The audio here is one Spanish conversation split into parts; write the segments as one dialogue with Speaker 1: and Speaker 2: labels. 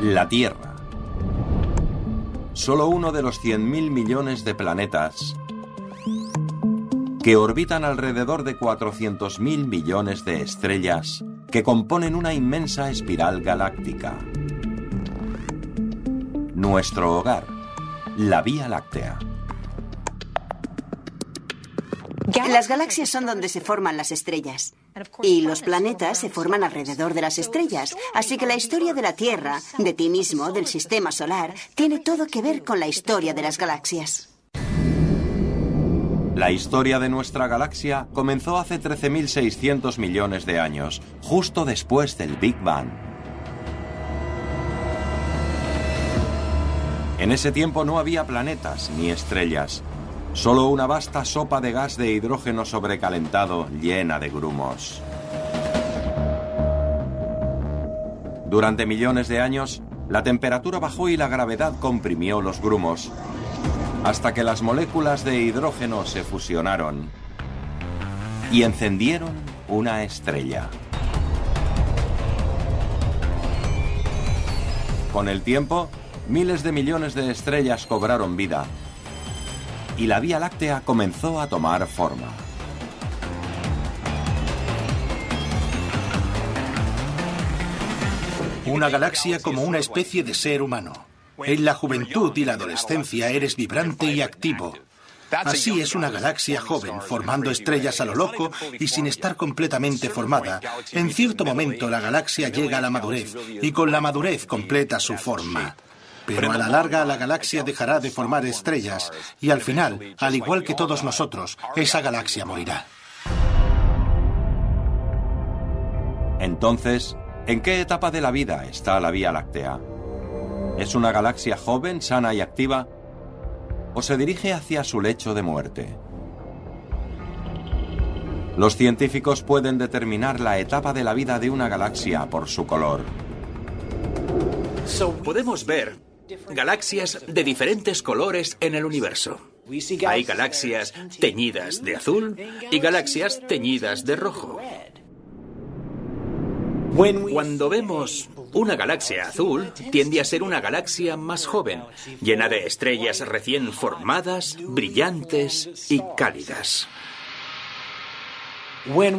Speaker 1: La Tierra. Solo uno de los 100.000 millones de planetas que orbitan alrededor de 400.000 millones de estrellas que componen una inmensa espiral galáctica. Nuestro hogar, la Vía Láctea.
Speaker 2: Las galaxias son donde se forman las estrellas. Y los planetas se forman alrededor de las estrellas. Así que la historia de la Tierra, de ti mismo, del sistema solar, tiene todo que ver con la historia de las galaxias.
Speaker 1: La historia de nuestra galaxia comenzó hace 13.600 millones de años, justo después del Big Bang. En ese tiempo no había planetas ni estrellas, solo una vasta sopa de gas de hidrógeno sobrecalentado llena de grumos. Durante millones de años, la temperatura bajó y la gravedad comprimió los grumos, hasta que las moléculas de hidrógeno se fusionaron y encendieron una estrella. Con el tiempo, miles de millones de estrellas cobraron vida y la Vía Láctea comenzó a tomar forma.
Speaker 3: Una galaxia como una especie de ser humano. En la juventud y la adolescencia eres vibrante y activo. Así es una galaxia joven, formando estrellas a lo loco y sin estar completamente formada. En cierto momento la galaxia llega a la madurez y con la madurez completa su forma. Pero a la larga la galaxia dejará de formar estrellas y al final, al igual que todos nosotros, esa galaxia morirá.
Speaker 1: Entonces, ¿en qué etapa de la vida está la Vía Láctea? ¿Es una galaxia joven, sana y activa? ¿O se dirige hacia su lecho de muerte? Los científicos pueden determinar la etapa de la vida de una galaxia por su color.
Speaker 4: Podemos ver galaxias de diferentes colores en el universo. Hay galaxias teñidas de azul y galaxias teñidas de rojo. Cuando vemos una galaxia azul, tiende a ser una galaxia más joven, llena de estrellas recién formadas, brillantes y cálidas.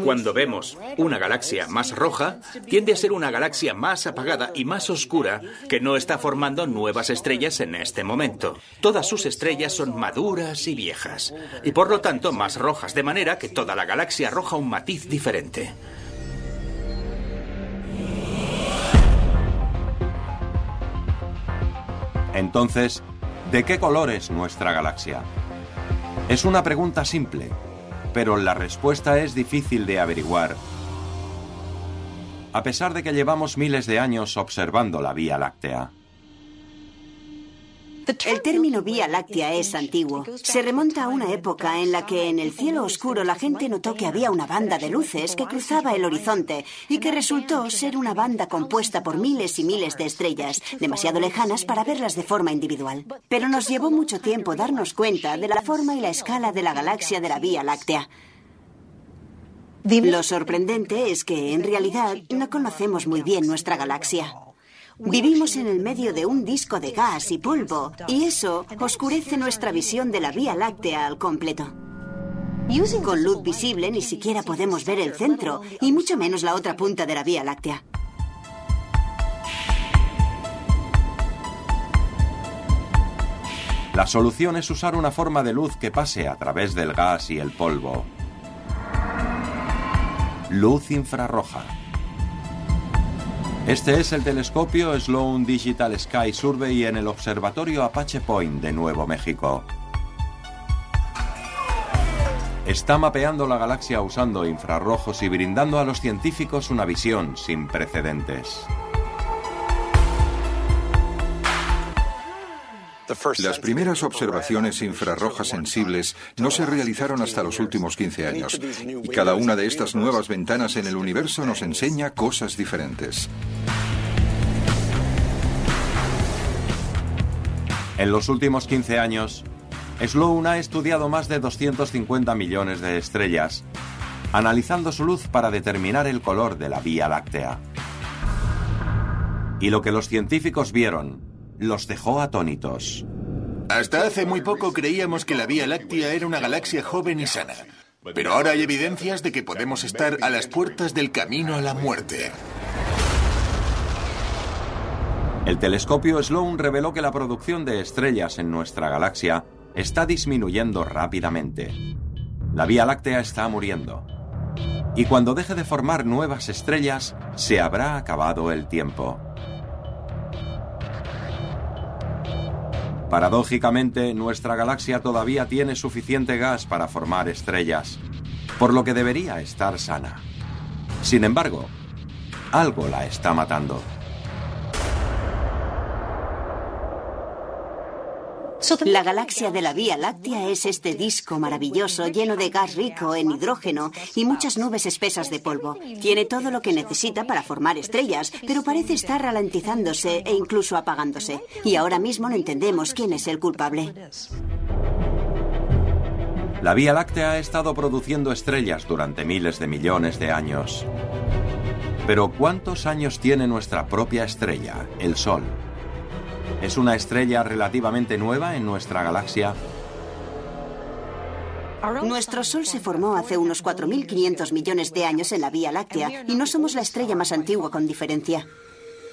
Speaker 4: Cuando vemos una galaxia más roja, tiende a ser una galaxia más apagada y más oscura que no está formando nuevas estrellas en este momento. Todas sus estrellas son maduras y viejas, y por lo tanto más rojas, de manera que toda la galaxia arroja un matiz diferente.
Speaker 1: Entonces, ¿de qué color es nuestra galaxia? Es una pregunta simple, pero la respuesta es difícil de averiguar, a pesar de que llevamos miles de años observando la Vía Láctea.
Speaker 2: El término Vía Láctea es antiguo. Se remonta a una época en la que en el cielo oscuro la gente notó que había una banda de luces que cruzaba el horizonte y que resultó ser una banda compuesta por miles y miles de estrellas, demasiado lejanas para verlas de forma individual. Pero nos llevó mucho tiempo darnos cuenta de la forma y la escala de la galaxia de la Vía Láctea. Lo sorprendente es que, en realidad, no conocemos muy bien nuestra galaxia. Vivimos en el medio de un disco de gas y polvo, y eso oscurece nuestra visión de la Vía Láctea al completo. Con luz visible ni siquiera podemos ver el centro, y mucho menos la otra punta de la Vía Láctea.
Speaker 1: La solución es usar una forma de luz que pase a través del gas y el polvo. Luz infrarroja. Este es el telescopio Sloan Digital Sky Survey en el Observatorio Apache Point de Nuevo México. Está mapeando la galaxia usando infrarrojos y brindando a los científicos una visión sin precedentes.
Speaker 5: Las primeras observaciones infrarrojas sensibles no se realizaron hasta los últimos 15 años, y cada una de estas nuevas ventanas en el universo nos enseña cosas diferentes.
Speaker 1: En los últimos 15 años, Sloan ha estudiado más de 250 millones de estrellas, analizando su luz para determinar el color de la Vía Láctea. Y lo que los científicos vieron los dejó atónitos.
Speaker 6: Hasta hace muy poco creíamos que la Vía Láctea era una galaxia joven y sana. Pero ahora hay evidencias de que podemos estar a las puertas del camino a la muerte.
Speaker 1: El telescopio Sloan reveló que la producción de estrellas en nuestra galaxia está disminuyendo rápidamente. La Vía Láctea está muriendo. Y cuando deje de formar nuevas estrellas, se habrá acabado el tiempo. Paradójicamente, nuestra galaxia todavía tiene suficiente gas para formar estrellas, por lo que debería estar sana. Sin embargo, algo la está matando.
Speaker 2: La galaxia de la Vía Láctea es este disco maravilloso lleno de gas rico en hidrógeno y muchas nubes espesas de polvo. Tiene todo lo que necesita para formar estrellas, pero parece estar ralentizándose e incluso apagándose. Y ahora mismo no entendemos quién es el culpable.
Speaker 1: La Vía Láctea ha estado produciendo estrellas durante miles de millones de años. Pero ¿cuántos años tiene nuestra propia estrella, el Sol? ¿Es una estrella relativamente nueva en nuestra galaxia?
Speaker 2: Nuestro Sol se formó hace unos 4.500 millones de años en la Vía Láctea y no somos la estrella más antigua con diferencia.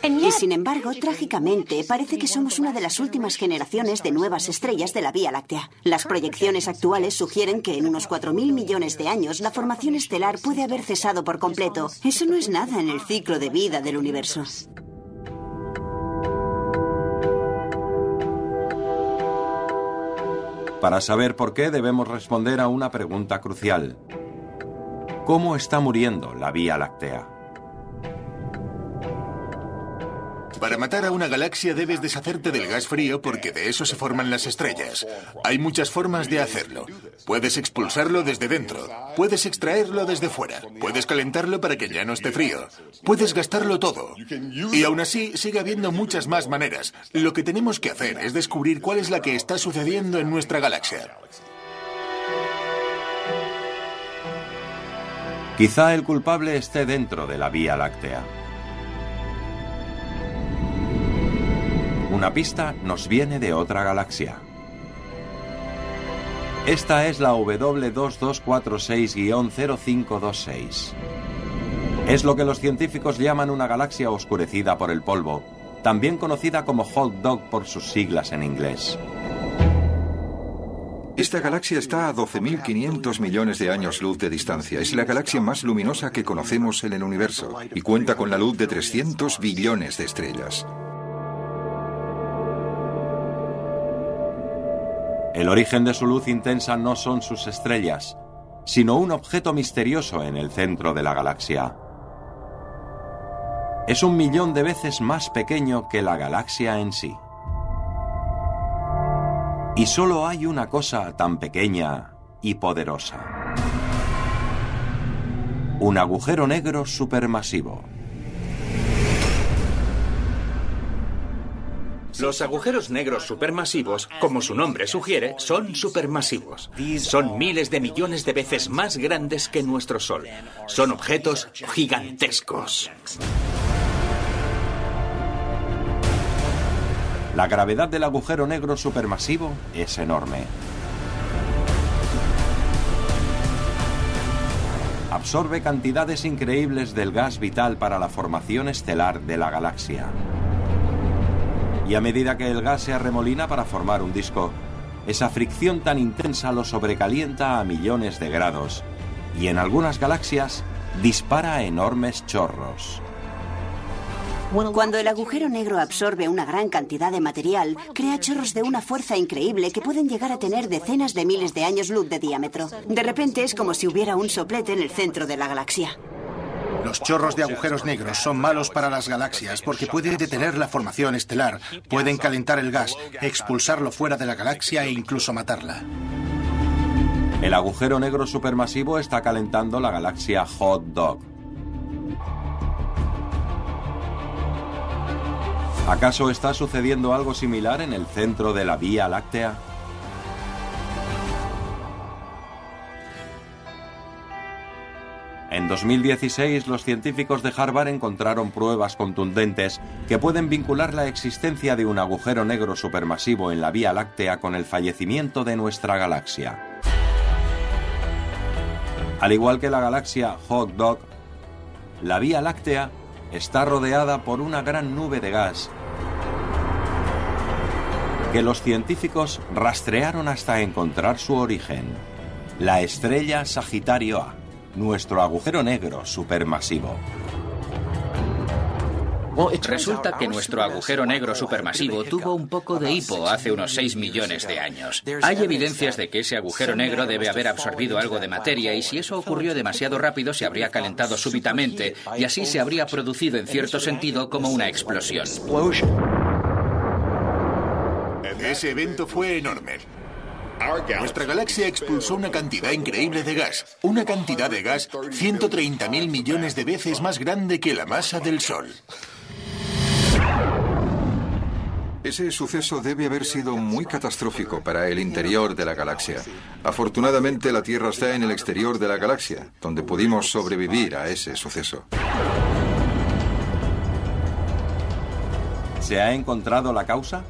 Speaker 2: Y sin embargo, trágicamente, parece que somos una de las últimas generaciones de nuevas estrellas de la Vía Láctea. Las proyecciones actuales sugieren que en unos 4.000 millones de años la formación estelar puede haber cesado por completo. Eso no es nada en el ciclo de vida del universo.
Speaker 1: Para saber por qué debemos responder a una pregunta crucial. ¿Cómo está muriendo la Vía Láctea?
Speaker 6: Para matar a una galaxia debes deshacerte del gas frío porque de eso se forman las estrellas. Hay muchas formas de hacerlo. Puedes expulsarlo desde dentro, puedes extraerlo desde fuera, puedes calentarlo para que ya no esté frío, puedes gastarlo todo. Y aún así sigue habiendo muchas más maneras. Lo que tenemos que hacer es descubrir cuál es la que está sucediendo en nuestra galaxia.
Speaker 1: Quizá el culpable esté dentro de la Vía Láctea. Una pista nos viene de otra galaxia. Esta es la W2246-0526. Es lo que los científicos llaman una galaxia oscurecida por el polvo, también conocida como hot dog por sus siglas en inglés.
Speaker 5: Esta galaxia está a 12.500 millones de años luz de distancia. Es la galaxia más luminosa que conocemos en el universo y cuenta con la luz de 300 billones de estrellas.
Speaker 1: El origen de su luz intensa no son sus estrellas, sino un objeto misterioso en el centro de la galaxia. Es un millón de veces más pequeño que la galaxia en sí. Y solo hay una cosa tan pequeña y poderosa. Un agujero negro supermasivo.
Speaker 4: Los agujeros negros supermasivos, como su nombre sugiere, son supermasivos. Son miles de millones de veces más grandes que nuestro Sol. Son objetos gigantescos.
Speaker 1: La gravedad del agujero negro supermasivo es enorme. Absorbe cantidades increíbles del gas vital para la formación estelar de la galaxia. Y a medida que el gas se arremolina para formar un disco, esa fricción tan intensa lo sobrecalienta a millones de grados y en algunas galaxias dispara enormes chorros.
Speaker 2: Cuando el agujero negro absorbe una gran cantidad de material, crea chorros de una fuerza increíble que pueden llegar a tener decenas de miles de años luz de diámetro. De repente es como si hubiera un soplete en el centro de la galaxia.
Speaker 3: Los chorros de agujeros negros son malos para las galaxias porque pueden detener la formación estelar, pueden calentar el gas, expulsarlo fuera de la galaxia e incluso matarla.
Speaker 1: El agujero negro supermasivo está calentando la galaxia Hot Dog. ¿Acaso está sucediendo algo similar en el centro de la Vía Láctea? En 2016, los científicos de Harvard encontraron pruebas contundentes que pueden vincular la existencia de un agujero negro supermasivo en la Vía Láctea con el fallecimiento de nuestra galaxia. Al igual que la galaxia Hot Dog, la Vía Láctea está rodeada por una gran nube de gas que los científicos rastrearon hasta encontrar su origen, la estrella Sagitario A nuestro agujero negro supermasivo.
Speaker 7: Resulta que nuestro agujero negro supermasivo tuvo un poco de hipo hace unos 6 millones de años. Hay evidencias de que ese agujero negro debe haber absorbido algo de materia y si eso ocurrió demasiado rápido se habría calentado súbitamente y así se habría producido en cierto sentido como una explosión.
Speaker 6: Ese evento fue enorme. Nuestra galaxia expulsó una cantidad increíble de gas, una cantidad de gas 130 mil millones de veces más grande que la masa del Sol.
Speaker 5: Ese suceso debe haber sido muy catastrófico para el interior de la galaxia. Afortunadamente la Tierra está en el exterior de la galaxia, donde pudimos sobrevivir a ese suceso.
Speaker 1: ¿Se ha encontrado la causa?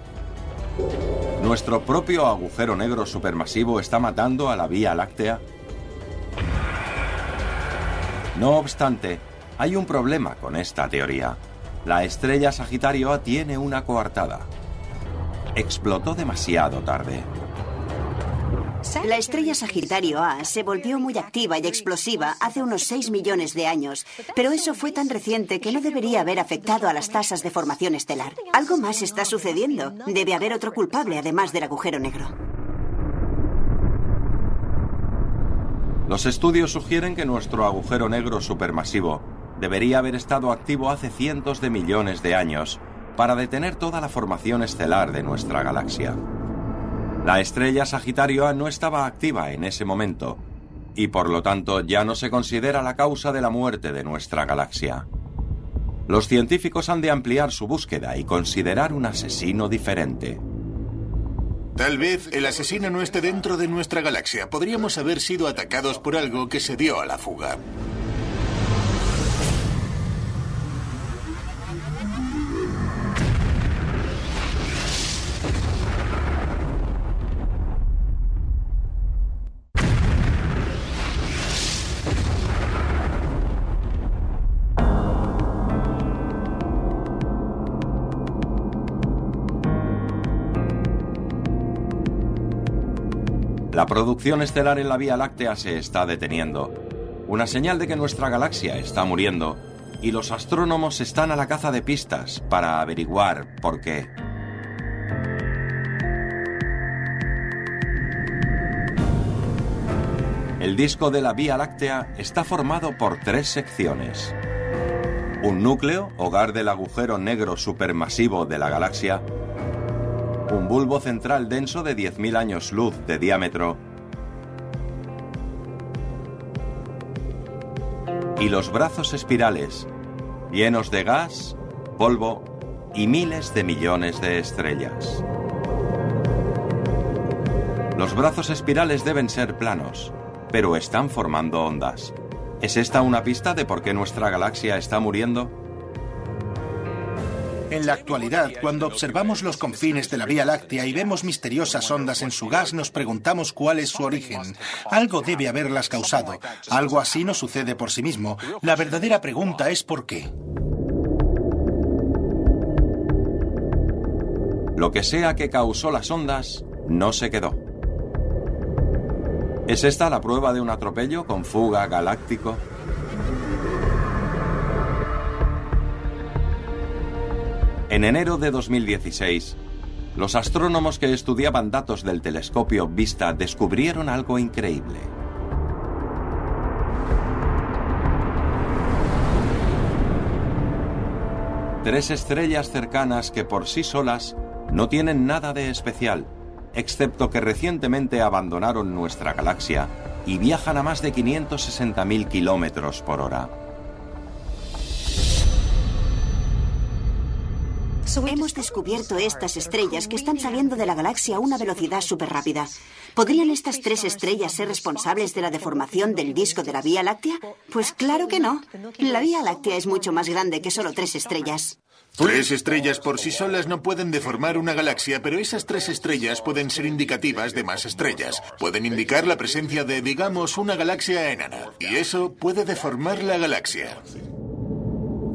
Speaker 1: ¿Nuestro propio agujero negro supermasivo está matando a la Vía Láctea? No obstante, hay un problema con esta teoría. La estrella Sagitario A tiene una coartada. Explotó demasiado tarde.
Speaker 2: La estrella Sagitario A se volvió muy activa y explosiva hace unos 6 millones de años, pero eso fue tan reciente que no debería haber afectado a las tasas de formación estelar. Algo más está sucediendo. Debe haber otro culpable además del agujero negro.
Speaker 1: Los estudios sugieren que nuestro agujero negro supermasivo debería haber estado activo hace cientos de millones de años para detener toda la formación estelar de nuestra galaxia. La estrella Sagitario A no estaba activa en ese momento y por lo tanto ya no se considera la causa de la muerte de nuestra galaxia. Los científicos han de ampliar su búsqueda y considerar un asesino diferente.
Speaker 6: Tal vez el asesino no esté dentro de nuestra galaxia. Podríamos haber sido atacados por algo que se dio a la fuga.
Speaker 1: Producción estelar en la Vía Láctea se está deteniendo, una señal de que nuestra galaxia está muriendo y los astrónomos están a la caza de pistas para averiguar por qué. El disco de la Vía Láctea está formado por tres secciones. Un núcleo, hogar del agujero negro supermasivo de la galaxia, un bulbo central denso de 10.000 años luz de diámetro y los brazos espirales, llenos de gas, polvo y miles de millones de estrellas. Los brazos espirales deben ser planos, pero están formando ondas. ¿Es esta una pista de por qué nuestra galaxia está muriendo?
Speaker 3: En la actualidad, cuando observamos los confines de la Vía Láctea y vemos misteriosas ondas en su gas, nos preguntamos cuál es su origen. Algo debe haberlas causado. Algo así no sucede por sí mismo. La verdadera pregunta es por qué.
Speaker 1: Lo que sea que causó las ondas, no se quedó. ¿Es esta la prueba de un atropello con fuga galáctico? En enero de 2016, los astrónomos que estudiaban datos del telescopio Vista descubrieron algo increíble. Tres estrellas cercanas que por sí solas no tienen nada de especial, excepto que recientemente abandonaron nuestra galaxia y viajan a más de 560.000 kilómetros por hora.
Speaker 2: Hemos descubierto estas estrellas que están saliendo de la galaxia a una velocidad súper rápida. ¿Podrían estas tres estrellas ser responsables de la deformación del disco de la Vía Láctea? Pues claro que no. La Vía Láctea es mucho más grande que solo tres estrellas.
Speaker 6: Tres estrellas por sí solas no pueden deformar una galaxia, pero esas tres estrellas pueden ser indicativas de más estrellas. Pueden indicar la presencia de, digamos, una galaxia enana. Y eso puede deformar la galaxia.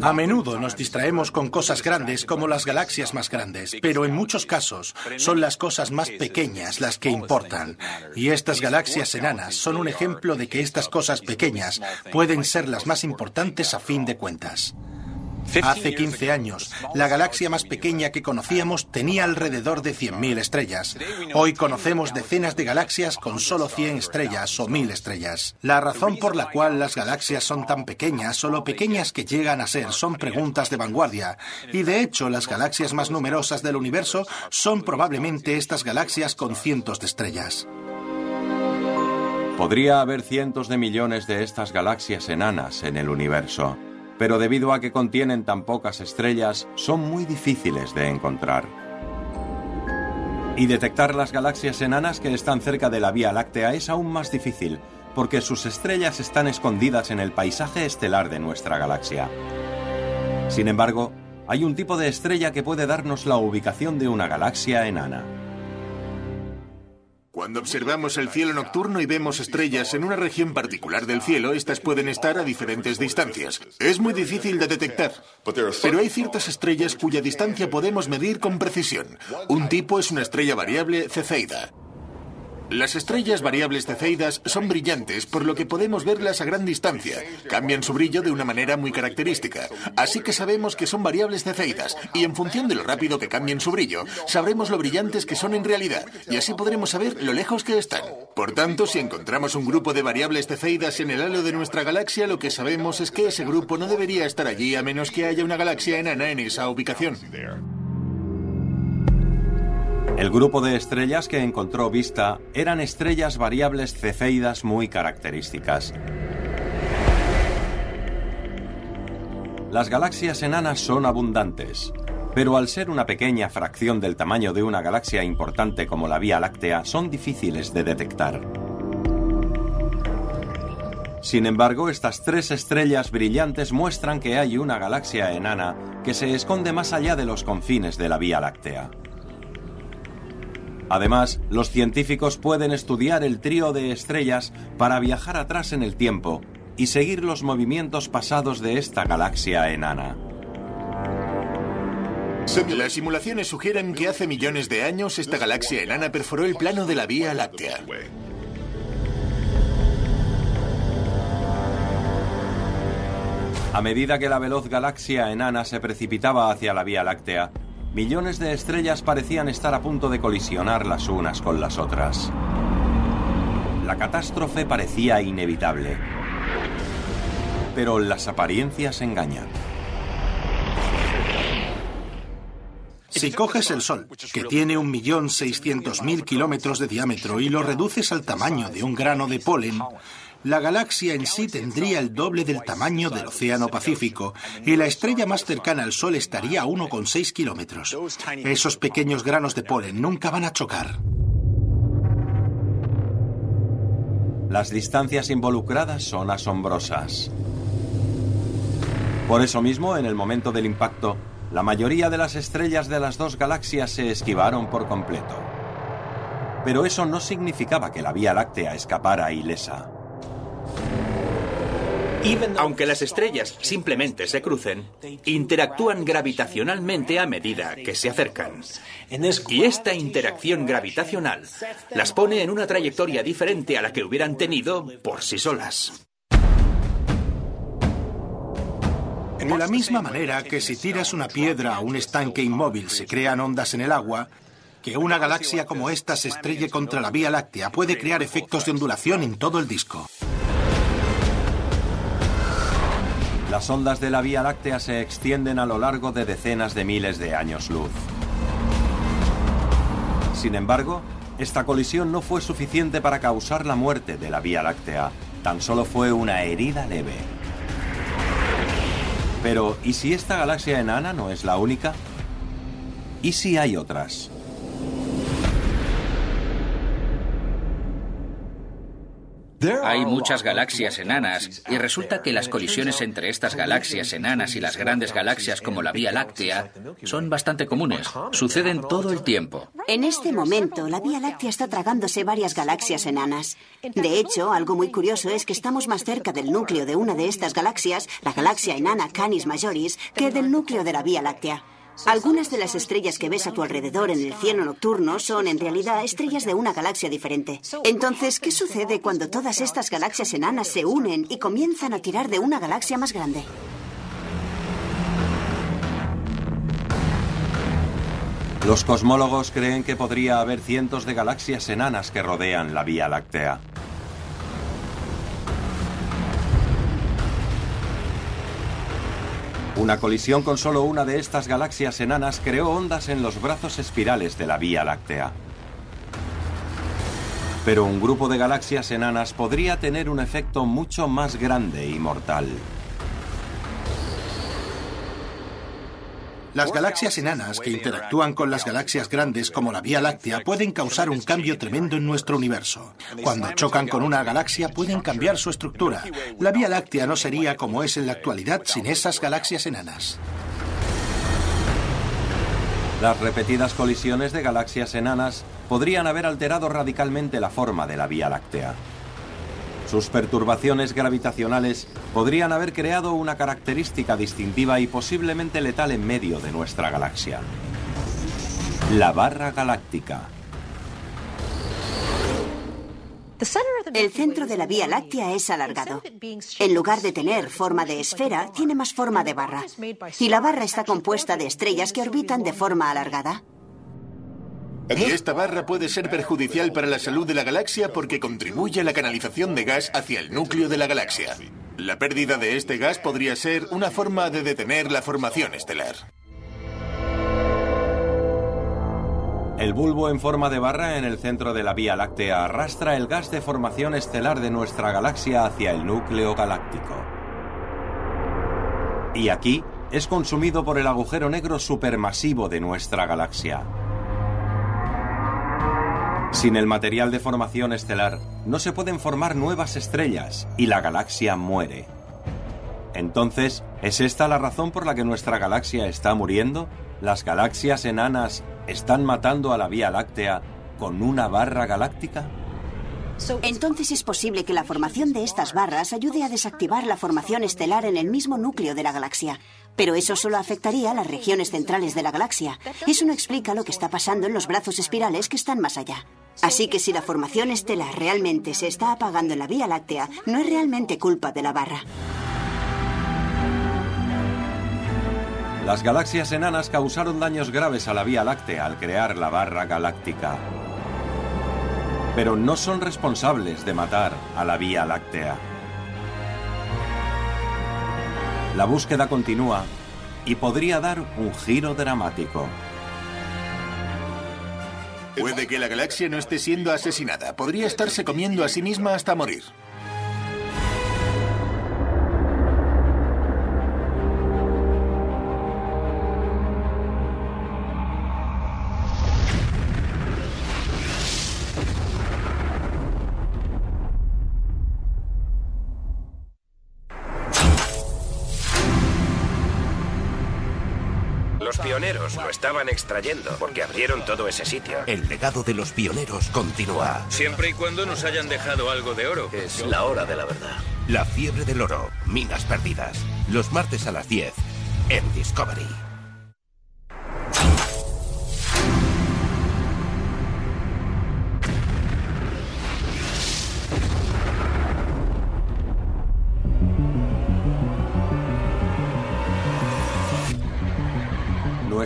Speaker 3: A menudo nos distraemos con cosas grandes como las galaxias más grandes, pero en muchos casos son las cosas más pequeñas las que importan. Y estas galaxias enanas son un ejemplo de que estas cosas pequeñas pueden ser las más importantes a fin de cuentas. Hace 15 años, la galaxia más pequeña que conocíamos tenía alrededor de 100.000 estrellas. Hoy conocemos decenas de galaxias con solo 100 estrellas o 1.000 estrellas. La razón por la cual las galaxias son tan pequeñas o lo pequeñas que llegan a ser son preguntas de vanguardia. Y de hecho, las galaxias más numerosas del universo son probablemente estas galaxias con cientos de estrellas.
Speaker 1: Podría haber cientos de millones de estas galaxias enanas en el universo pero debido a que contienen tan pocas estrellas, son muy difíciles de encontrar. Y detectar las galaxias enanas que están cerca de la Vía Láctea es aún más difícil, porque sus estrellas están escondidas en el paisaje estelar de nuestra galaxia. Sin embargo, hay un tipo de estrella que puede darnos la ubicación de una galaxia enana.
Speaker 6: Cuando observamos el cielo nocturno y vemos estrellas en una región particular del cielo, estas pueden estar a diferentes distancias. Es muy difícil de detectar. Pero hay ciertas estrellas cuya distancia podemos medir con precisión. Un tipo es una estrella variable Ceceida. Las estrellas variables cefeidas son brillantes, por lo que podemos verlas a gran distancia. Cambian su brillo de una manera muy característica. Así que sabemos que son variables cefeidas, y en función de lo rápido que cambien su brillo, sabremos lo brillantes que son en realidad, y así podremos saber lo lejos que están. Por tanto, si encontramos un grupo de variables cefeidas en el halo de nuestra galaxia, lo que sabemos es que ese grupo no debería estar allí a menos que haya una galaxia enana en esa ubicación.
Speaker 1: El grupo de estrellas que encontró Vista eran estrellas variables cefeidas muy características. Las galaxias enanas son abundantes, pero al ser una pequeña fracción del tamaño de una galaxia importante como la Vía Láctea, son difíciles de detectar. Sin embargo, estas tres estrellas brillantes muestran que hay una galaxia enana que se esconde más allá de los confines de la Vía Láctea. Además, los científicos pueden estudiar el trío de estrellas para viajar atrás en el tiempo y seguir los movimientos pasados de esta galaxia enana.
Speaker 6: Las simulaciones sugieren que hace millones de años esta galaxia enana perforó el plano de la Vía Láctea.
Speaker 1: A medida que la veloz galaxia enana se precipitaba hacia la Vía Láctea, millones de estrellas parecían estar a punto de colisionar las unas con las otras. La catástrofe parecía inevitable. Pero las apariencias engañan.
Speaker 3: Si coges el Sol, que tiene 1.600.000 kilómetros de diámetro, y lo reduces al tamaño de un grano de polen, la galaxia en sí tendría el doble del tamaño del Océano Pacífico y la estrella más cercana al Sol estaría a 1,6 kilómetros. Esos pequeños granos de polen nunca van a chocar.
Speaker 1: Las distancias involucradas son asombrosas. Por eso mismo, en el momento del impacto, la mayoría de las estrellas de las dos galaxias se esquivaron por completo. Pero eso no significaba que la Vía Láctea escapara ilesa.
Speaker 4: Aunque las estrellas simplemente se crucen, interactúan gravitacionalmente a medida que se acercan. Y esta interacción gravitacional las pone en una trayectoria diferente a la que hubieran tenido por sí solas.
Speaker 3: De la misma manera que si tiras una piedra a un estanque inmóvil se crean ondas en el agua, que una galaxia como esta se estrelle contra la Vía Láctea puede crear efectos de ondulación en todo el disco.
Speaker 1: Las ondas de la Vía Láctea se extienden a lo largo de decenas de miles de años luz. Sin embargo, esta colisión no fue suficiente para causar la muerte de la Vía Láctea, tan solo fue una herida leve. Pero, ¿y si esta galaxia enana no es la única? ¿Y si hay otras?
Speaker 7: Hay muchas galaxias enanas y resulta que las colisiones entre estas galaxias enanas y las grandes galaxias como la Vía Láctea son bastante comunes. Suceden todo el tiempo.
Speaker 2: En este momento, la Vía Láctea está tragándose varias galaxias enanas. De hecho, algo muy curioso es que estamos más cerca del núcleo de una de estas galaxias, la galaxia enana Canis Majoris, que del núcleo de la Vía Láctea. Algunas de las estrellas que ves a tu alrededor en el cielo nocturno son en realidad estrellas de una galaxia diferente. Entonces, ¿qué sucede cuando todas estas galaxias enanas se unen y comienzan a tirar de una galaxia más grande?
Speaker 1: Los cosmólogos creen que podría haber cientos de galaxias enanas que rodean la Vía Láctea. Una colisión con solo una de estas galaxias enanas creó ondas en los brazos espirales de la Vía Láctea. Pero un grupo de galaxias enanas podría tener un efecto mucho más grande y mortal.
Speaker 3: Las galaxias enanas que interactúan con las galaxias grandes como la Vía Láctea pueden causar un cambio tremendo en nuestro universo. Cuando chocan con una galaxia pueden cambiar su estructura. La Vía Láctea no sería como es en la actualidad sin esas galaxias enanas.
Speaker 1: Las repetidas colisiones de galaxias enanas podrían haber alterado radicalmente la forma de la Vía Láctea. Sus perturbaciones gravitacionales podrían haber creado una característica distintiva y posiblemente letal en medio de nuestra galaxia. La barra galáctica.
Speaker 2: El centro de la Vía Láctea es alargado. En lugar de tener forma de esfera, tiene más forma de barra. Y la barra está compuesta de estrellas que orbitan de forma alargada.
Speaker 6: Y esta barra puede ser perjudicial para la salud de la galaxia porque contribuye a la canalización de gas hacia el núcleo de la galaxia. La pérdida de este gas podría ser una forma de detener la formación estelar.
Speaker 1: El bulbo en forma de barra en el centro de la Vía Láctea arrastra el gas de formación estelar de nuestra galaxia hacia el núcleo galáctico. Y aquí es consumido por el agujero negro supermasivo de nuestra galaxia. Sin el material de formación estelar, no se pueden formar nuevas estrellas y la galaxia muere. Entonces, ¿es esta la razón por la que nuestra galaxia está muriendo? ¿Las galaxias enanas están matando a la Vía Láctea con una barra galáctica?
Speaker 2: Entonces es posible que la formación de estas barras ayude a desactivar la formación estelar en el mismo núcleo de la galaxia. Pero eso solo afectaría a las regiones centrales de la galaxia. Eso no explica lo que está pasando en los brazos espirales que están más allá. Así que si la formación estelar realmente se está apagando en la Vía Láctea, no es realmente culpa de la barra.
Speaker 1: Las galaxias enanas causaron daños graves a la Vía Láctea al crear la barra galáctica. Pero no son responsables de matar a la Vía Láctea. La búsqueda continúa y podría dar un giro dramático.
Speaker 6: Puede que la galaxia no esté siendo asesinada. Podría estarse comiendo a sí misma hasta morir.
Speaker 8: Estaban extrayendo porque abrieron todo ese sitio.
Speaker 9: El legado de los pioneros continúa.
Speaker 10: Siempre y cuando nos hayan dejado algo de oro.
Speaker 8: Es la hora de la verdad.
Speaker 9: La fiebre del oro, minas perdidas. Los martes a las 10 en Discovery.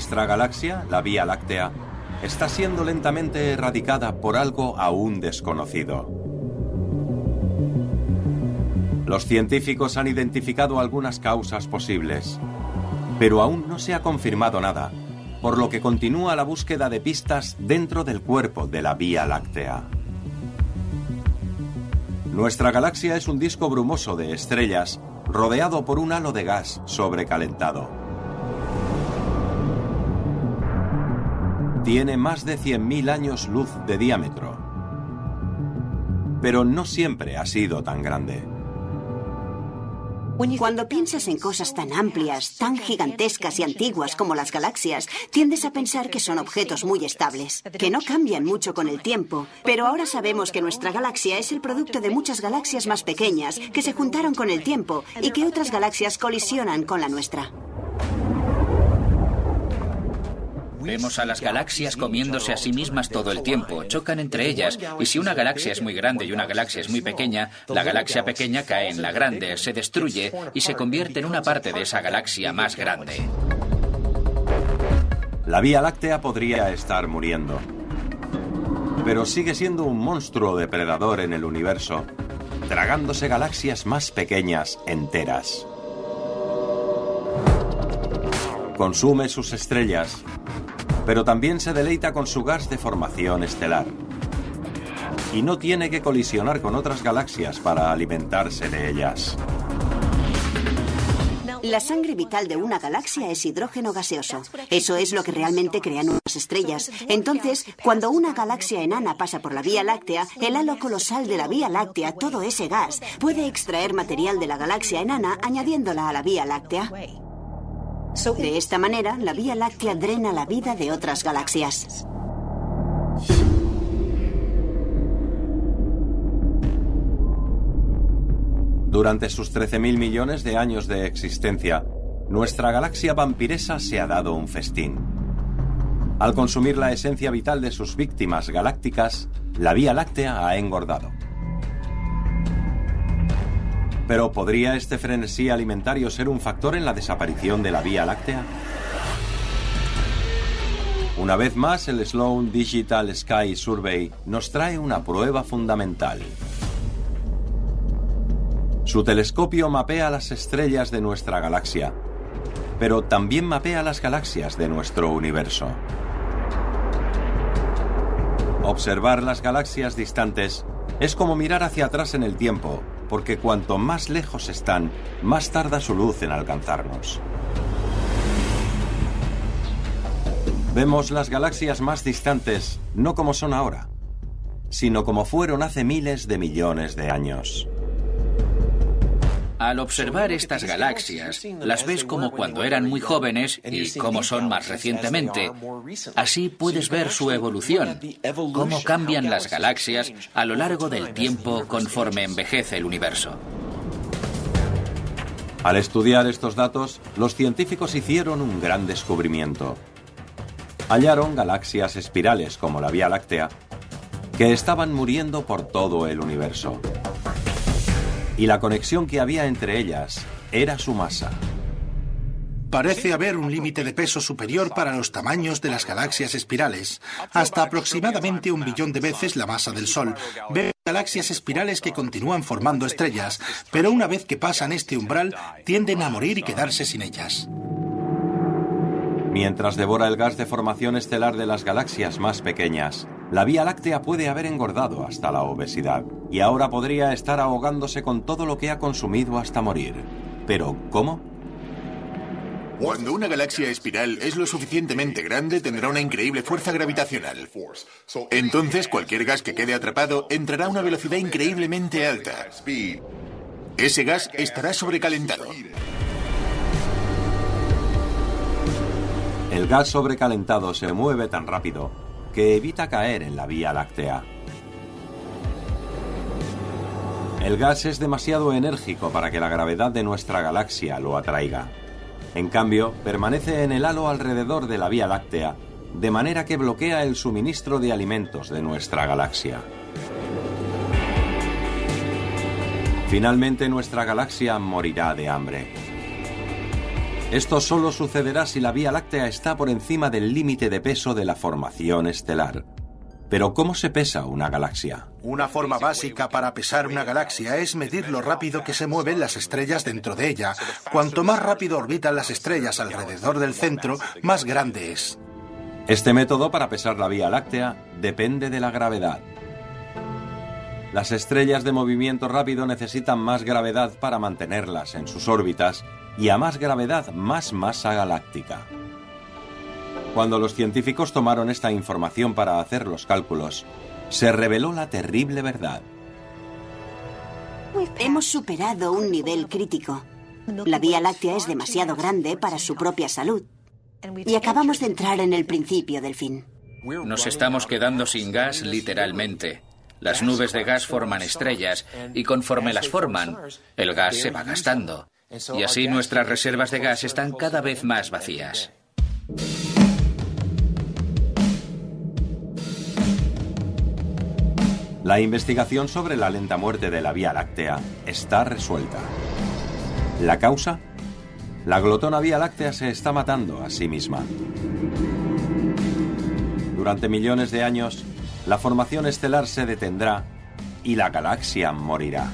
Speaker 1: Nuestra galaxia, la Vía Láctea, está siendo lentamente erradicada por algo aún desconocido. Los científicos han identificado algunas causas posibles, pero aún no se ha confirmado nada, por lo que continúa la búsqueda de pistas dentro del cuerpo de la Vía Láctea. Nuestra galaxia es un disco brumoso de estrellas rodeado por un halo de gas sobrecalentado. Tiene más de 100.000 años luz de diámetro. Pero no siempre ha sido tan grande.
Speaker 2: Cuando piensas en cosas tan amplias, tan gigantescas y antiguas como las galaxias, tiendes a pensar que son objetos muy estables, que no cambian mucho con el tiempo. Pero ahora sabemos que nuestra galaxia es el producto de muchas galaxias más pequeñas que se juntaron con el tiempo y que otras galaxias colisionan con la nuestra.
Speaker 7: Vemos a las galaxias comiéndose a sí mismas todo el tiempo, chocan entre ellas, y si una galaxia es muy grande y una galaxia es muy pequeña, la galaxia pequeña cae en la grande, se destruye y se convierte en una parte de esa galaxia más grande.
Speaker 1: La Vía Láctea podría estar muriendo, pero sigue siendo un monstruo depredador en el universo, tragándose galaxias más pequeñas enteras. Consume sus estrellas pero también se deleita con su gas de formación estelar. Y no tiene que colisionar con otras galaxias para alimentarse de ellas.
Speaker 2: La sangre vital de una galaxia es hidrógeno gaseoso. Eso es lo que realmente crean unas estrellas. Entonces, cuando una galaxia enana pasa por la Vía Láctea, el halo colosal de la Vía Láctea, todo ese gas, puede extraer material de la galaxia enana añadiéndola a la Vía Láctea. De esta manera, la Vía Láctea drena la vida de otras galaxias.
Speaker 1: Durante sus 13.000 millones de años de existencia, nuestra galaxia vampiresa se ha dado un festín. Al consumir la esencia vital de sus víctimas galácticas, la Vía Láctea ha engordado. Pero ¿podría este frenesí alimentario ser un factor en la desaparición de la Vía Láctea? Una vez más, el Sloan Digital Sky Survey nos trae una prueba fundamental. Su telescopio mapea las estrellas de nuestra galaxia, pero también mapea las galaxias de nuestro universo. Observar las galaxias distantes es como mirar hacia atrás en el tiempo porque cuanto más lejos están, más tarda su luz en alcanzarnos. Vemos las galaxias más distantes no como son ahora, sino como fueron hace miles de millones de años.
Speaker 7: Al observar estas galaxias, las ves como cuando eran muy jóvenes y como son más recientemente. Así puedes ver su evolución, cómo cambian las galaxias a lo largo del tiempo conforme envejece el universo.
Speaker 1: Al estudiar estos datos, los científicos hicieron un gran descubrimiento. Hallaron galaxias espirales como la Vía Láctea, que estaban muriendo por todo el universo y la conexión que había entre ellas era su masa.
Speaker 3: Parece haber un límite de peso superior para los tamaños de las galaxias espirales, hasta aproximadamente un billón de veces la masa del Sol. Veo galaxias espirales que continúan formando estrellas, pero una vez que pasan este umbral, tienden a morir y quedarse sin ellas.
Speaker 1: Mientras devora el gas de formación estelar de las galaxias más pequeñas, la Vía Láctea puede haber engordado hasta la obesidad y ahora podría estar ahogándose con todo lo que ha consumido hasta morir. Pero, ¿cómo?
Speaker 6: Cuando una galaxia espiral es lo suficientemente grande, tendrá una increíble fuerza gravitacional. Entonces, cualquier gas que quede atrapado entrará a una velocidad increíblemente alta. Ese gas estará sobrecalentado.
Speaker 1: El gas sobrecalentado se mueve tan rápido que evita caer en la Vía Láctea. El gas es demasiado enérgico para que la gravedad de nuestra galaxia lo atraiga. En cambio, permanece en el halo alrededor de la Vía Láctea, de manera que bloquea el suministro de alimentos de nuestra galaxia. Finalmente nuestra galaxia morirá de hambre. Esto solo sucederá si la Vía Láctea está por encima del límite de peso de la formación estelar. Pero ¿cómo se pesa una galaxia?
Speaker 3: Una forma básica para pesar una galaxia es medir lo rápido que se mueven las estrellas dentro de ella. Cuanto más rápido orbitan las estrellas alrededor del centro, más grande es.
Speaker 1: Este método para pesar la Vía Láctea depende de la gravedad. Las estrellas de movimiento rápido necesitan más gravedad para mantenerlas en sus órbitas y a más gravedad más masa galáctica. Cuando los científicos tomaron esta información para hacer los cálculos, se reveló la terrible verdad.
Speaker 2: Hemos superado un nivel crítico. La Vía Láctea es demasiado grande para su propia salud. Y acabamos de entrar en el principio del fin.
Speaker 7: Nos estamos quedando sin gas literalmente. Las nubes de gas forman estrellas y conforme las forman, el gas se va gastando. Y así nuestras reservas de gas están cada vez más vacías.
Speaker 1: La investigación sobre la lenta muerte de la Vía Láctea está resuelta. ¿La causa? La glotona Vía Láctea se está matando a sí misma. Durante millones de años, la formación estelar se detendrá y la galaxia morirá.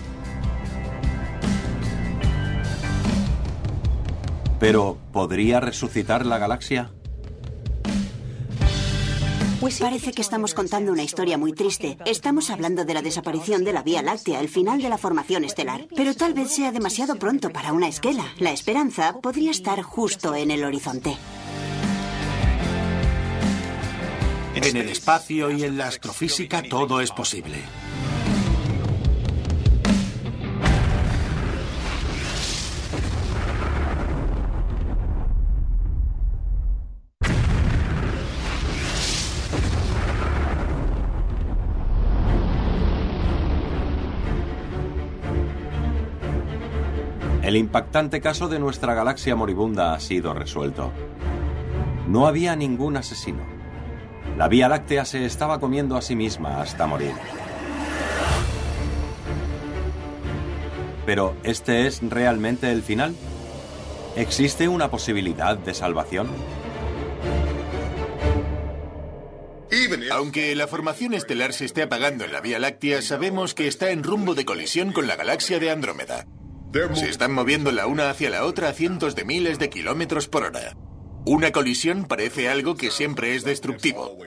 Speaker 1: Pero, ¿podría resucitar la galaxia?
Speaker 2: Parece que estamos contando una historia muy triste. Estamos hablando de la desaparición de la Vía Láctea, el final de la formación estelar. Pero tal vez sea demasiado pronto para una esquela. La esperanza podría estar justo en el horizonte.
Speaker 3: En el espacio y en la astrofísica todo es posible.
Speaker 1: El impactante caso de nuestra galaxia moribunda ha sido resuelto. No había ningún asesino. La Vía Láctea se estaba comiendo a sí misma hasta morir. Pero, ¿este es realmente el final? ¿Existe una posibilidad de salvación?
Speaker 6: Aunque la formación estelar se esté apagando en la Vía Láctea, sabemos que está en rumbo de colisión con la galaxia de Andrómeda. Se están moviendo la una hacia la otra a cientos de miles de kilómetros por hora. Una colisión parece algo que siempre es destructivo.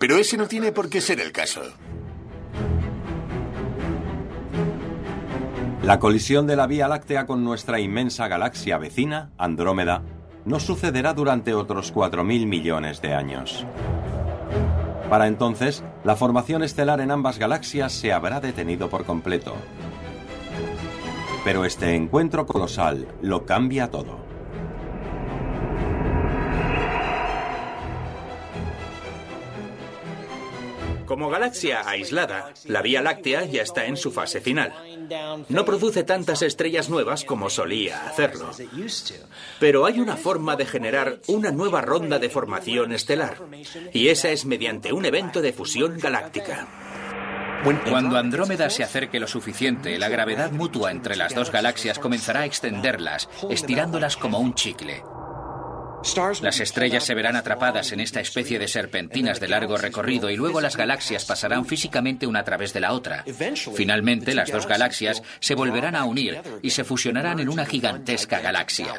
Speaker 6: Pero ese no tiene por qué ser el caso.
Speaker 1: La colisión de la Vía Láctea con nuestra inmensa galaxia vecina, Andrómeda, no sucederá durante otros 4.000 millones de años. Para entonces, la formación estelar en ambas galaxias se habrá detenido por completo. Pero este encuentro colosal lo cambia todo.
Speaker 4: Como galaxia aislada, la Vía Láctea ya está en su fase final. No produce tantas estrellas nuevas como solía hacerlo. Pero hay una forma de generar una nueva ronda de formación estelar. Y esa es mediante un evento de fusión galáctica.
Speaker 7: Cuando Andrómeda se acerque lo suficiente, la gravedad mutua entre las dos galaxias comenzará a extenderlas, estirándolas como un chicle. Las estrellas se verán atrapadas en esta especie de serpentinas de largo recorrido y luego las galaxias pasarán físicamente una a través de la otra. Finalmente, las dos galaxias se volverán a unir y se fusionarán en una gigantesca galaxia.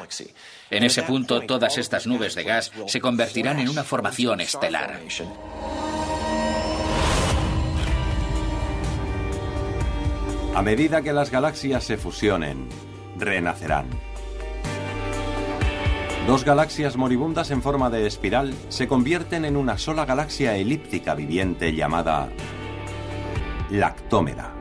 Speaker 7: En ese punto, todas estas nubes de gas se convertirán en una formación estelar.
Speaker 1: A medida que las galaxias se fusionen, renacerán. Dos galaxias moribundas en forma de espiral se convierten en una sola galaxia elíptica viviente llamada Lactómeda.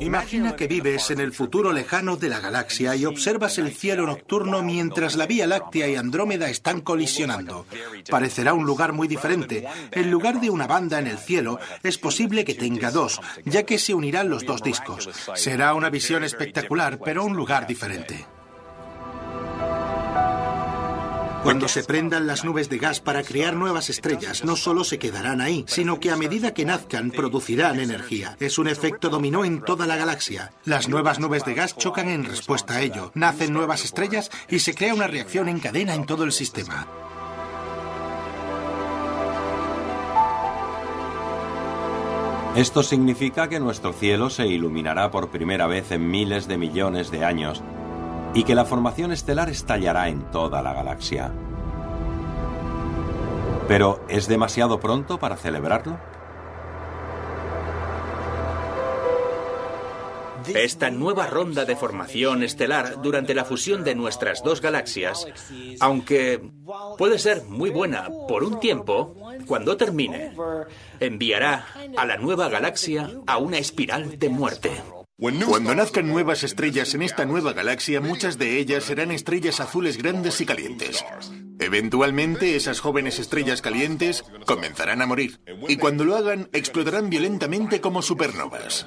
Speaker 3: Imagina que vives en el futuro lejano de la galaxia y observas el cielo nocturno mientras la Vía Láctea y Andrómeda están colisionando. Parecerá un lugar muy diferente. En lugar de una banda en el cielo, es posible que tenga dos, ya que se unirán los dos discos. Será una visión espectacular, pero un lugar diferente. Cuando se prendan las nubes de gas para crear nuevas estrellas, no solo se quedarán ahí, sino que a medida que nazcan producirán energía. Es un efecto dominó en toda la galaxia. Las nuevas nubes de gas chocan en respuesta a ello. Nacen nuevas estrellas y se crea una reacción en cadena en todo el sistema.
Speaker 1: Esto significa que nuestro cielo se iluminará por primera vez en miles de millones de años y que la formación estelar estallará en toda la galaxia. Pero ¿es demasiado pronto para celebrarlo?
Speaker 4: Esta nueva ronda de formación estelar durante la fusión de nuestras dos galaxias, aunque puede ser muy buena por un tiempo, cuando termine, enviará a la nueva galaxia a una espiral de muerte.
Speaker 6: Cuando nazcan nuevas estrellas en esta nueva galaxia, muchas de ellas serán estrellas azules grandes y calientes. Eventualmente, esas jóvenes estrellas calientes comenzarán a morir, y cuando lo hagan, explotarán violentamente como supernovas.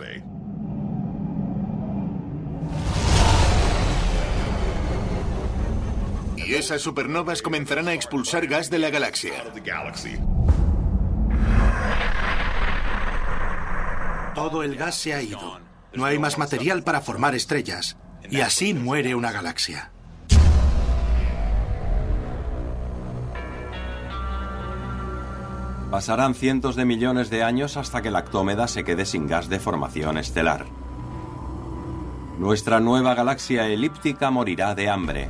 Speaker 6: Y esas supernovas comenzarán a expulsar gas de la galaxia.
Speaker 3: Todo el gas se ha ido. No hay más material para formar estrellas. Y así muere una galaxia.
Speaker 1: Pasarán cientos de millones de años hasta que la Actómeda se quede sin gas de formación estelar. Nuestra nueva galaxia elíptica morirá de hambre.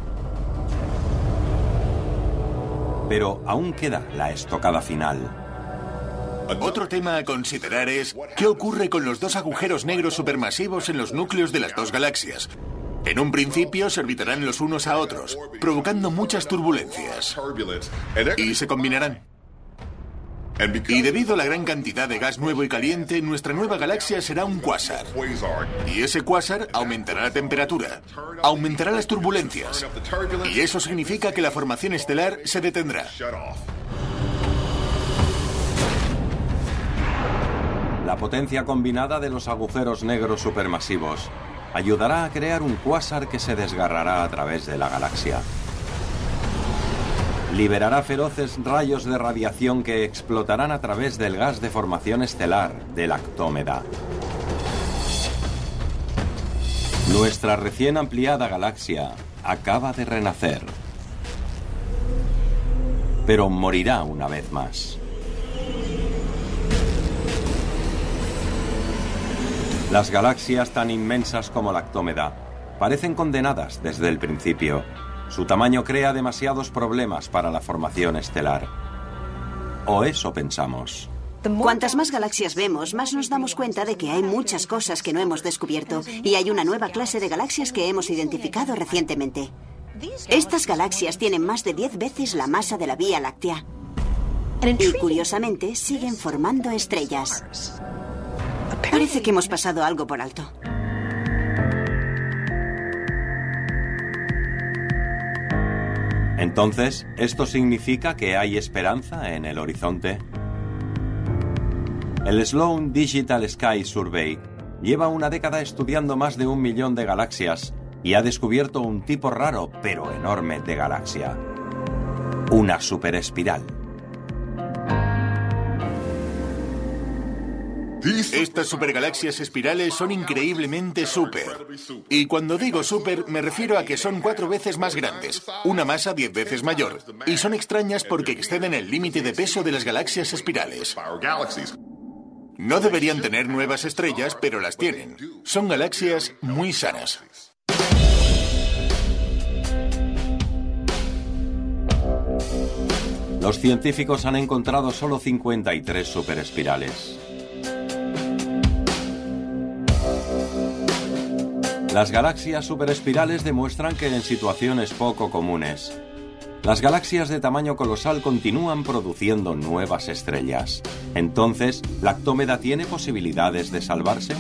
Speaker 1: Pero aún queda la estocada final.
Speaker 6: Otro tema a considerar es qué ocurre con los dos agujeros negros supermasivos en los núcleos de las dos galaxias. En un principio se orbitarán los unos a otros, provocando muchas turbulencias. Y se combinarán. Y debido a la gran cantidad de gas nuevo y caliente, nuestra nueva galaxia será un cuásar. Y ese cuásar aumentará la temperatura, aumentará las turbulencias. Y eso significa que la formación estelar se detendrá.
Speaker 1: La potencia combinada de los agujeros negros supermasivos ayudará a crear un cuásar que se desgarrará a través de la galaxia. Liberará feroces rayos de radiación que explotarán a través del gas de formación estelar de la Actómeda. Nuestra recién ampliada galaxia acaba de renacer. Pero morirá una vez más. Las galaxias tan inmensas como la Actómeda parecen condenadas desde el principio. Su tamaño crea demasiados problemas para la formación estelar. O eso pensamos.
Speaker 2: Cuantas más galaxias vemos, más nos damos cuenta de que hay muchas cosas que no hemos descubierto y hay una nueva clase de galaxias que hemos identificado recientemente. Estas galaxias tienen más de 10 veces la masa de la Vía Láctea. Y curiosamente siguen formando estrellas. Parece que hemos pasado algo por alto.
Speaker 1: Entonces, ¿esto significa que hay esperanza en el horizonte? El Sloan Digital Sky Survey lleva una década estudiando más de un millón de galaxias y ha descubierto un tipo raro pero enorme de galaxia. Una superespiral.
Speaker 6: Estas supergalaxias espirales son increíblemente super. Y cuando digo super, me refiero a que son cuatro veces más grandes, una masa diez veces mayor, y son extrañas porque exceden el límite de peso de las galaxias espirales. No deberían tener nuevas estrellas, pero las tienen. Son galaxias muy sanas.
Speaker 1: Los científicos han encontrado solo 53 superespirales. Las galaxias superespirales demuestran que en situaciones poco comunes, las galaxias de tamaño colosal continúan produciendo nuevas estrellas. Entonces, ¿la Actómeda tiene posibilidades de salvarse?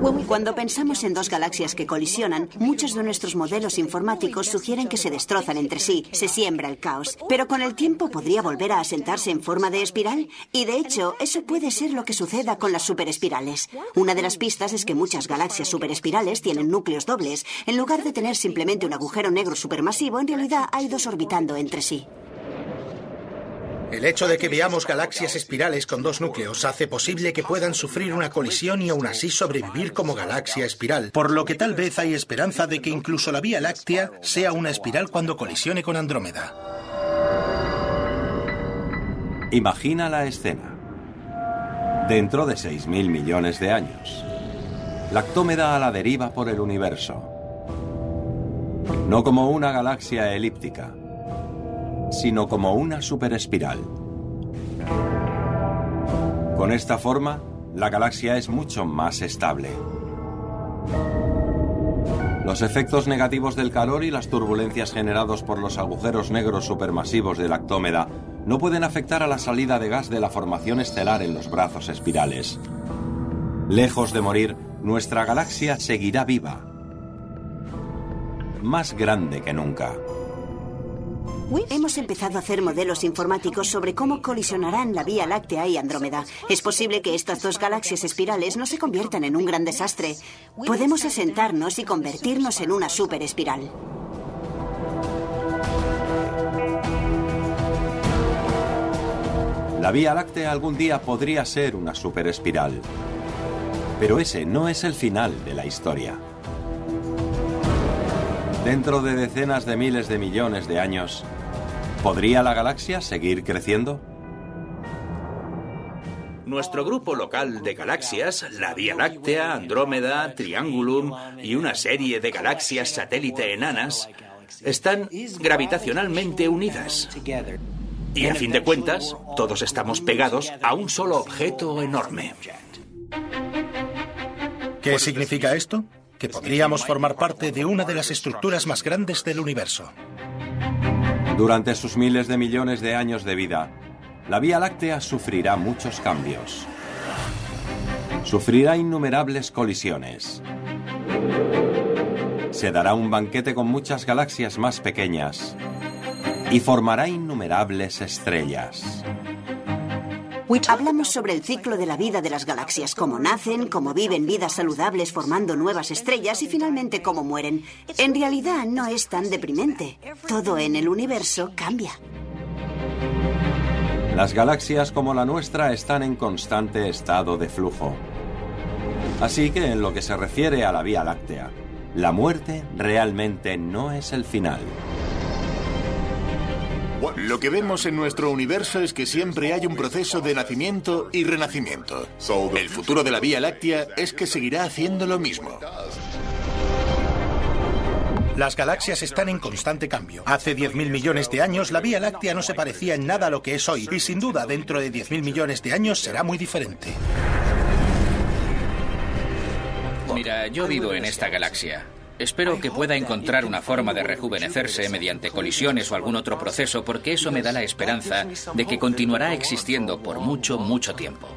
Speaker 2: Cuando pensamos en dos galaxias que colisionan, muchos de nuestros modelos informáticos sugieren que se destrozan entre sí, se siembra el caos. Pero con el tiempo podría volver a asentarse en forma de espiral. Y de hecho, eso puede ser lo que suceda con las superespirales. Una de las pistas es que muchas galaxias superespirales tienen núcleos dobles. En lugar de tener simplemente un agujero negro supermasivo, en realidad hay dos orbitando entre sí.
Speaker 3: El hecho de que veamos galaxias espirales con dos núcleos hace posible que puedan sufrir una colisión y aún así sobrevivir como galaxia espiral, por lo que tal vez hay esperanza de que incluso la Vía Láctea sea una espiral cuando colisione con Andrómeda.
Speaker 1: Imagina la escena. Dentro de 6.000 millones de años. La Actómeda a la deriva por el universo. No como una galaxia elíptica, sino como una superespiral. Con esta forma, la galaxia es mucho más estable. Los efectos negativos del calor y las turbulencias generados por los agujeros negros supermasivos de la Actómeda no pueden afectar a la salida de gas de la formación estelar en los brazos espirales. Lejos de morir, nuestra galaxia seguirá viva, más grande que nunca.
Speaker 2: Hemos empezado a hacer modelos informáticos sobre cómo colisionarán la Vía Láctea y Andrómeda. Es posible que estas dos galaxias espirales no se conviertan en un gran desastre. Podemos asentarnos y convertirnos en una superespiral.
Speaker 1: La Vía Láctea algún día podría ser una superespiral. Pero ese no es el final de la historia. Dentro de decenas de miles de millones de años, ¿podría la galaxia seguir creciendo?
Speaker 4: Nuestro grupo local de galaxias, la Vía Láctea, Andrómeda, Triangulum y una serie de galaxias satélite enanas, están gravitacionalmente unidas. Y a fin de cuentas, todos estamos pegados a un solo objeto enorme.
Speaker 3: ¿Qué significa esto? Que podríamos formar parte de una de las estructuras más grandes del universo.
Speaker 1: Durante sus miles de millones de años de vida, la Vía Láctea sufrirá muchos cambios. Sufrirá innumerables colisiones. Se dará un banquete con muchas galaxias más pequeñas y formará innumerables estrellas.
Speaker 2: Hablamos sobre el ciclo de la vida de las galaxias, cómo nacen, cómo viven vidas saludables formando nuevas estrellas y finalmente cómo mueren. En realidad no es tan deprimente. Todo en el universo cambia.
Speaker 1: Las galaxias como la nuestra están en constante estado de flujo. Así que en lo que se refiere a la Vía Láctea, la muerte realmente no es el final.
Speaker 6: Lo que vemos en nuestro universo es que siempre hay un proceso de nacimiento y renacimiento. El futuro de la Vía Láctea es que seguirá haciendo lo mismo.
Speaker 3: Las galaxias están en constante cambio. Hace 10.000 millones de años la Vía Láctea no se parecía en nada a lo que es hoy y sin duda dentro de 10.000 millones de años será muy diferente.
Speaker 7: Mira, yo vivo en esta galaxia. Espero que pueda encontrar una forma de rejuvenecerse mediante colisiones o algún otro proceso, porque eso me da la esperanza de que continuará existiendo por mucho, mucho tiempo.